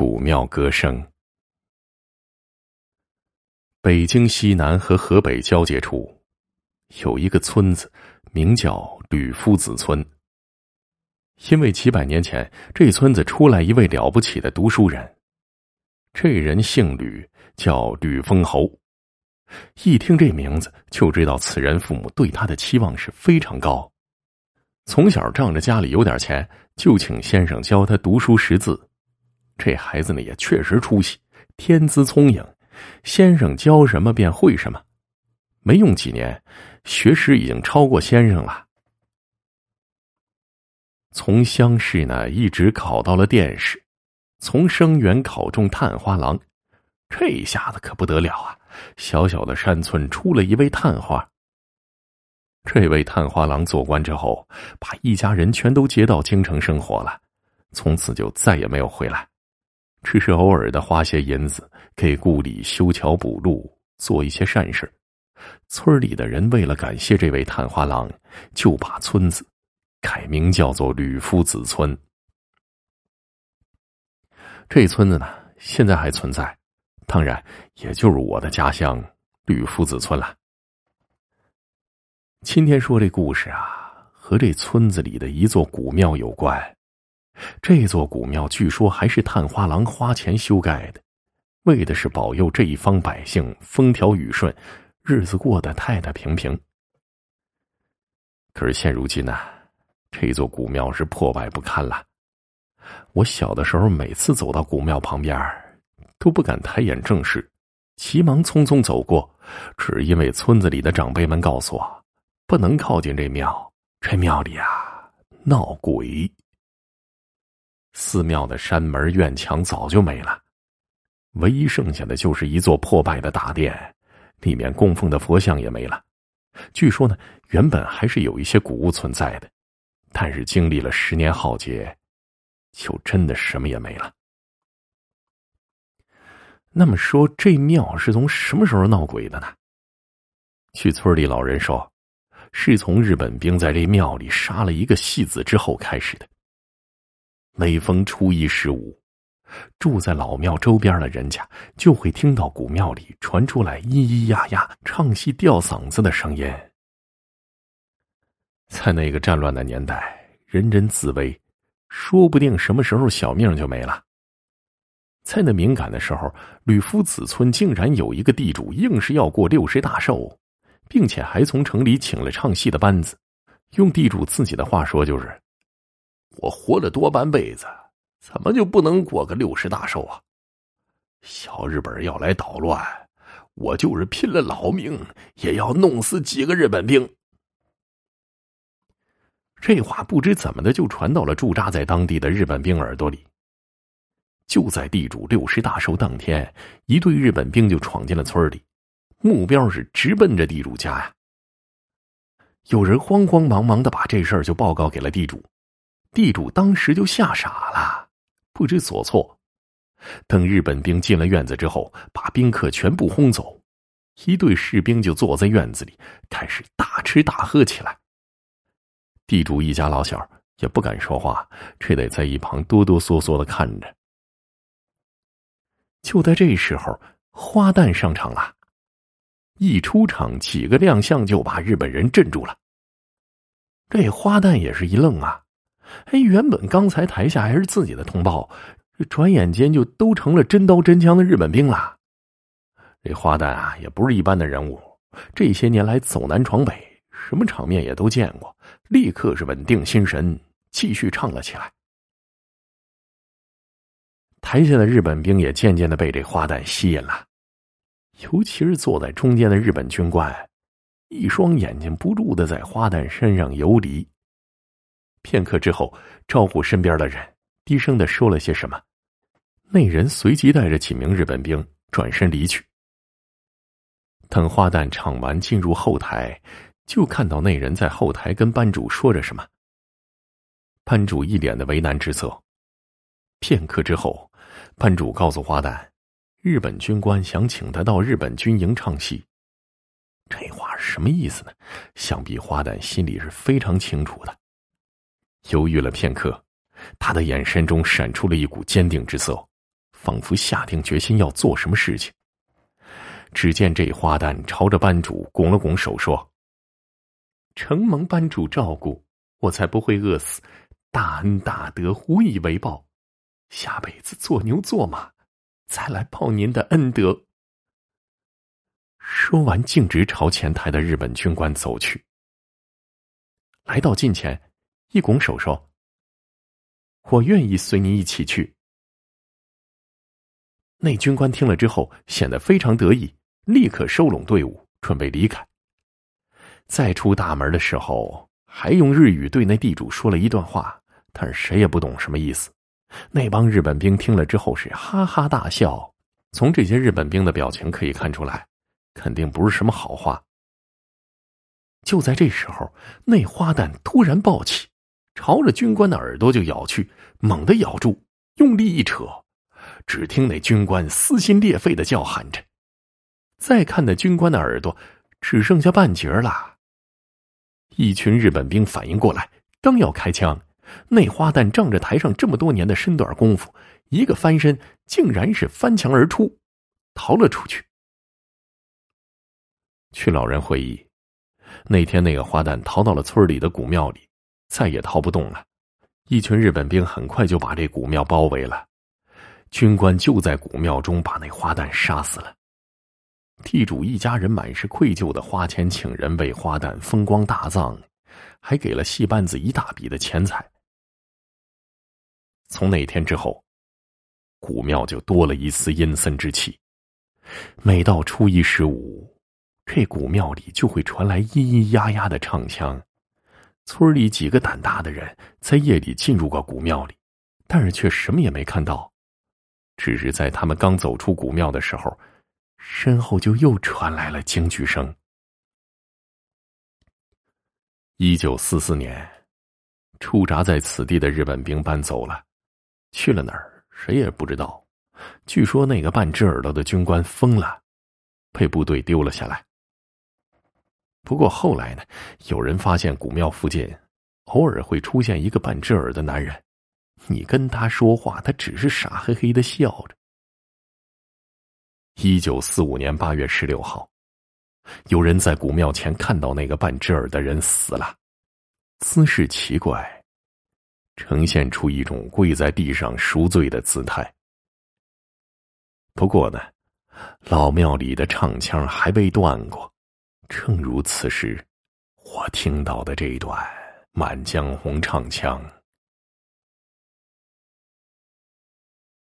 古庙歌声。北京西南和河北交界处，有一个村子，名叫吕夫子村。因为几百年前，这村子出来一位了不起的读书人，这人姓吕，叫吕封侯。一听这名字，就知道此人父母对他的期望是非常高。从小仗着家里有点钱，就请先生教他读书识字。这孩子呢也确实出息，天资聪颖，先生教什么便会什么，没用几年，学识已经超过先生了。从乡试呢一直考到了殿试，从生员考中探花郎，这一下子可不得了啊！小小的山村出了一位探花。这位探花郎做官之后，把一家人全都接到京城生活了，从此就再也没有回来。只是偶尔的花些银子给故里修桥补路，做一些善事。村里的人为了感谢这位探花郎，就把村子改名叫做吕夫子村。这村子呢，现在还存在，当然也就是我的家乡吕夫子村了。今天说这故事啊，和这村子里的一座古庙有关。这座古庙据说还是探花郎花钱修盖的，为的是保佑这一方百姓风调雨顺，日子过得太太平平。可是现如今呢，这座古庙是破败不堪了。我小的时候，每次走到古庙旁边，都不敢抬眼正视，急忙匆匆走过，只因为村子里的长辈们告诉我，不能靠近这庙，这庙里啊闹鬼。寺庙的山门院墙早就没了，唯一剩下的就是一座破败的大殿，里面供奉的佛像也没了。据说呢，原本还是有一些古物存在的，但是经历了十年浩劫，就真的什么也没了。那么说，这庙是从什么时候闹鬼的呢？据村里老人说，是从日本兵在这庙里杀了一个戏子之后开始的。每逢初一十五，住在老庙周边的人家就会听到古庙里传出来咿咿呀呀唱戏吊嗓子的声音。在那个战乱的年代，人人自危，说不定什么时候小命就没了。在那敏感的时候，吕夫子村竟然有一个地主硬是要过六十大寿，并且还从城里请了唱戏的班子。用地主自己的话说，就是。我活了多半辈子，怎么就不能过个六十大寿啊？小日本要来捣乱，我就是拼了老命也要弄死几个日本兵。这话不知怎么的就传到了驻扎在当地的日本兵耳朵里。就在地主六十大寿当天，一队日本兵就闯进了村里，目标是直奔着地主家呀。有人慌慌忙忙的把这事儿就报告给了地主。地主当时就吓傻了，不知所措。等日本兵进了院子之后，把宾客全部轰走，一队士兵就坐在院子里开始大吃大喝起来。地主一家老小也不敢说话，只得在一旁哆哆嗦嗦的看着。就在这时候，花旦上场了，一出场几个亮相就把日本人镇住了。这花旦也是一愣啊。哎，原本刚才台下还是自己的同胞，转眼间就都成了真刀真枪的日本兵了。这花旦啊，也不是一般的人物，这些年来走南闯北，什么场面也都见过，立刻是稳定心神，继续唱了起来。台下的日本兵也渐渐的被这花旦吸引了，尤其是坐在中间的日本军官，一双眼睛不住的在花旦身上游离。片刻之后，招呼身边的人，低声的说了些什么。那人随即带着几名日本兵转身离去。等花旦唱完，进入后台，就看到那人在后台跟班主说着什么。班主一脸的为难之色。片刻之后，班主告诉花旦，日本军官想请他到日本军营唱戏。这话是什么意思呢？想必花旦心里是非常清楚的。犹豫了片刻，他的眼神中闪出了一股坚定之色，仿佛下定决心要做什么事情。只见这花旦朝着班主拱了拱手，说：“承蒙班主照顾，我才不会饿死。大恩大德，无以为报。下辈子做牛做马，再来报您的恩德。”说完，径直朝前台的日本军官走去。来到近前，一拱手说：“我愿意随您一起去。”那军官听了之后，显得非常得意。立刻收拢队伍，准备离开。再出大门的时候，还用日语对那地主说了一段话，但是谁也不懂什么意思。那帮日本兵听了之后是哈哈大笑。从这些日本兵的表情可以看出来，肯定不是什么好话。就在这时候，那花旦突然暴起，朝着军官的耳朵就咬去，猛地咬住，用力一扯，只听那军官撕心裂肺的叫喊着。再看那军官的耳朵，只剩下半截了。一群日本兵反应过来，刚要开枪，那花旦仗着台上这么多年的身段功夫，一个翻身，竟然是翻墙而出，逃了出去。去老人回忆，那天那个花旦逃到了村里的古庙里，再也逃不动了。一群日本兵很快就把这古庙包围了，军官就在古庙中把那花旦杀死了。地主一家人满是愧疚的花钱请人为花旦风光大葬，还给了戏班子一大笔的钱财。从那天之后，古庙就多了一丝阴森之气。每到初一十五，这古庙里就会传来咿咿呀呀的唱腔。村里几个胆大的人在夜里进入过古庙里，但是却什么也没看到，只是在他们刚走出古庙的时候。身后就又传来了惊惧声。一九四四年，驻扎在此地的日本兵搬走了，去了哪儿谁也不知道。据说那个半只耳朵的军官疯了，被部队丢了下来。不过后来呢，有人发现古庙附近偶尔会出现一个半只耳的男人，你跟他说话，他只是傻嘿嘿的笑着。一九四五年八月十六号，有人在古庙前看到那个半只耳的人死了，姿势奇怪，呈现出一种跪在地上赎罪的姿态。不过呢，老庙里的唱腔还未断过，正如此时我听到的这一段《满江红》唱腔。